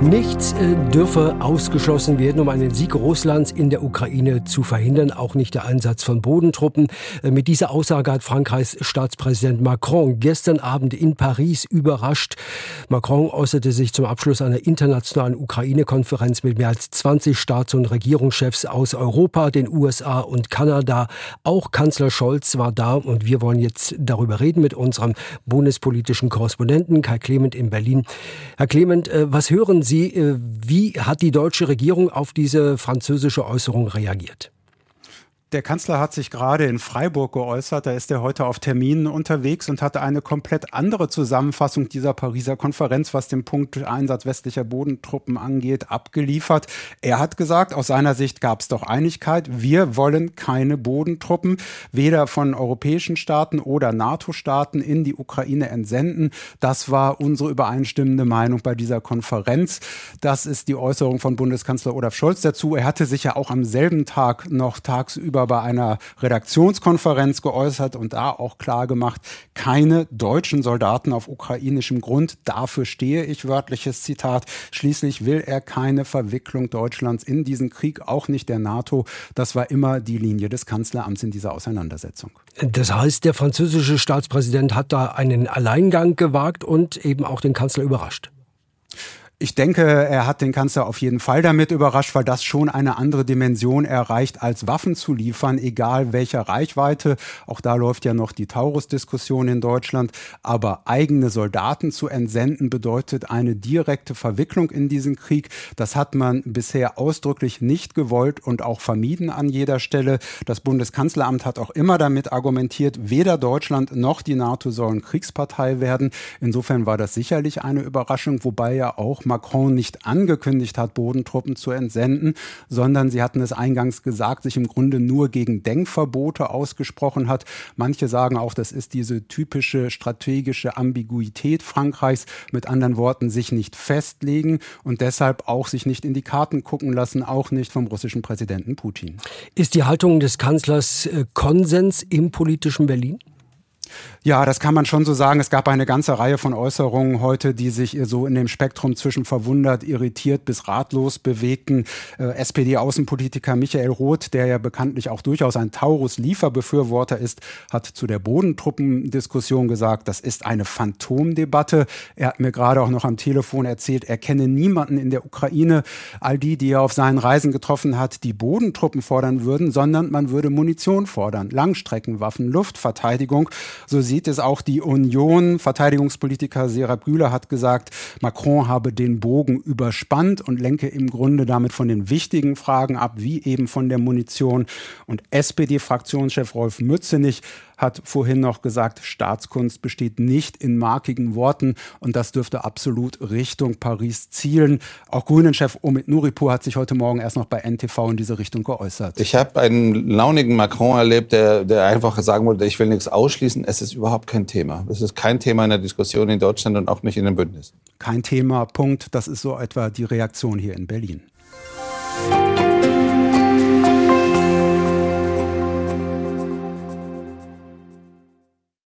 Nichts äh, dürfe ausgeschlossen werden, um einen Sieg Russlands in der Ukraine zu verhindern, auch nicht der Einsatz von Bodentruppen. Äh, mit dieser Aussage hat Frankreichs Staatspräsident Macron gestern Abend in Paris überrascht. Macron äußerte sich zum Abschluss einer internationalen Ukraine-Konferenz mit mehr als 20 Staats- und Regierungschefs aus Europa, den USA und Kanada. Auch Kanzler Scholz war da und wir wollen jetzt darüber reden mit unserem bundespolitischen Korrespondenten Kai Clement in Berlin. Herr Clement, äh, was hören Sie, äh, wie hat die deutsche Regierung auf diese französische Äußerung reagiert? Der Kanzler hat sich gerade in Freiburg geäußert. Da ist er heute auf Terminen unterwegs und hatte eine komplett andere Zusammenfassung dieser Pariser Konferenz, was den Punkt Einsatz westlicher Bodentruppen angeht, abgeliefert. Er hat gesagt, aus seiner Sicht gab es doch Einigkeit. Wir wollen keine Bodentruppen, weder von europäischen Staaten oder NATO-Staaten in die Ukraine entsenden. Das war unsere übereinstimmende Meinung bei dieser Konferenz. Das ist die Äußerung von Bundeskanzler Olaf Scholz dazu. Er hatte sich ja auch am selben Tag noch tagsüber gegenüber bei einer Redaktionskonferenz geäußert und da auch klar gemacht, keine deutschen Soldaten auf ukrainischem Grund. Dafür stehe ich, wörtliches Zitat. Schließlich will er keine Verwicklung Deutschlands in diesen Krieg, auch nicht der NATO. Das war immer die Linie des Kanzleramts in dieser Auseinandersetzung. Das heißt, der französische Staatspräsident hat da einen Alleingang gewagt und eben auch den Kanzler überrascht. Ich denke, er hat den Kanzler auf jeden Fall damit überrascht, weil das schon eine andere Dimension erreicht, als Waffen zu liefern, egal welcher Reichweite. Auch da läuft ja noch die Taurus-Diskussion in Deutschland. Aber eigene Soldaten zu entsenden bedeutet eine direkte Verwicklung in diesen Krieg. Das hat man bisher ausdrücklich nicht gewollt und auch vermieden an jeder Stelle. Das Bundeskanzleramt hat auch immer damit argumentiert, weder Deutschland noch die NATO sollen Kriegspartei werden. Insofern war das sicherlich eine Überraschung, wobei ja auch Macron nicht angekündigt hat, Bodentruppen zu entsenden, sondern sie hatten es eingangs gesagt, sich im Grunde nur gegen Denkverbote ausgesprochen hat. Manche sagen auch, das ist diese typische strategische Ambiguität Frankreichs, mit anderen Worten, sich nicht festlegen und deshalb auch sich nicht in die Karten gucken lassen, auch nicht vom russischen Präsidenten Putin. Ist die Haltung des Kanzlers äh, Konsens im politischen Berlin? Ja, das kann man schon so sagen. Es gab eine ganze Reihe von Äußerungen heute, die sich so in dem Spektrum zwischen verwundert, irritiert bis ratlos bewegten. Äh, SPD-Außenpolitiker Michael Roth, der ja bekanntlich auch durchaus ein Taurus-Lieferbefürworter ist, hat zu der Bodentruppendiskussion gesagt, das ist eine Phantomdebatte. Er hat mir gerade auch noch am Telefon erzählt, er kenne niemanden in der Ukraine, all die, die er auf seinen Reisen getroffen hat, die Bodentruppen fordern würden, sondern man würde Munition fordern, Langstreckenwaffen, Luftverteidigung. So sieht es auch die Union. Verteidigungspolitiker Serap Güler hat gesagt, Macron habe den Bogen überspannt und lenke im Grunde damit von den wichtigen Fragen ab, wie eben von der Munition. Und SPD-Fraktionschef Rolf Mützenich hat vorhin noch gesagt, Staatskunst besteht nicht in markigen Worten und das dürfte absolut Richtung Paris zielen. Auch Grünen-Chef Omid Nuripur hat sich heute Morgen erst noch bei NTV in diese Richtung geäußert. Ich habe einen launigen Macron erlebt, der, der einfach sagen wollte, ich will nichts ausschließen. Es ist überhaupt kein Thema. Es ist kein Thema in der Diskussion in Deutschland und auch nicht in dem Bündnis. Kein Thema, Punkt. Das ist so etwa die Reaktion hier in Berlin.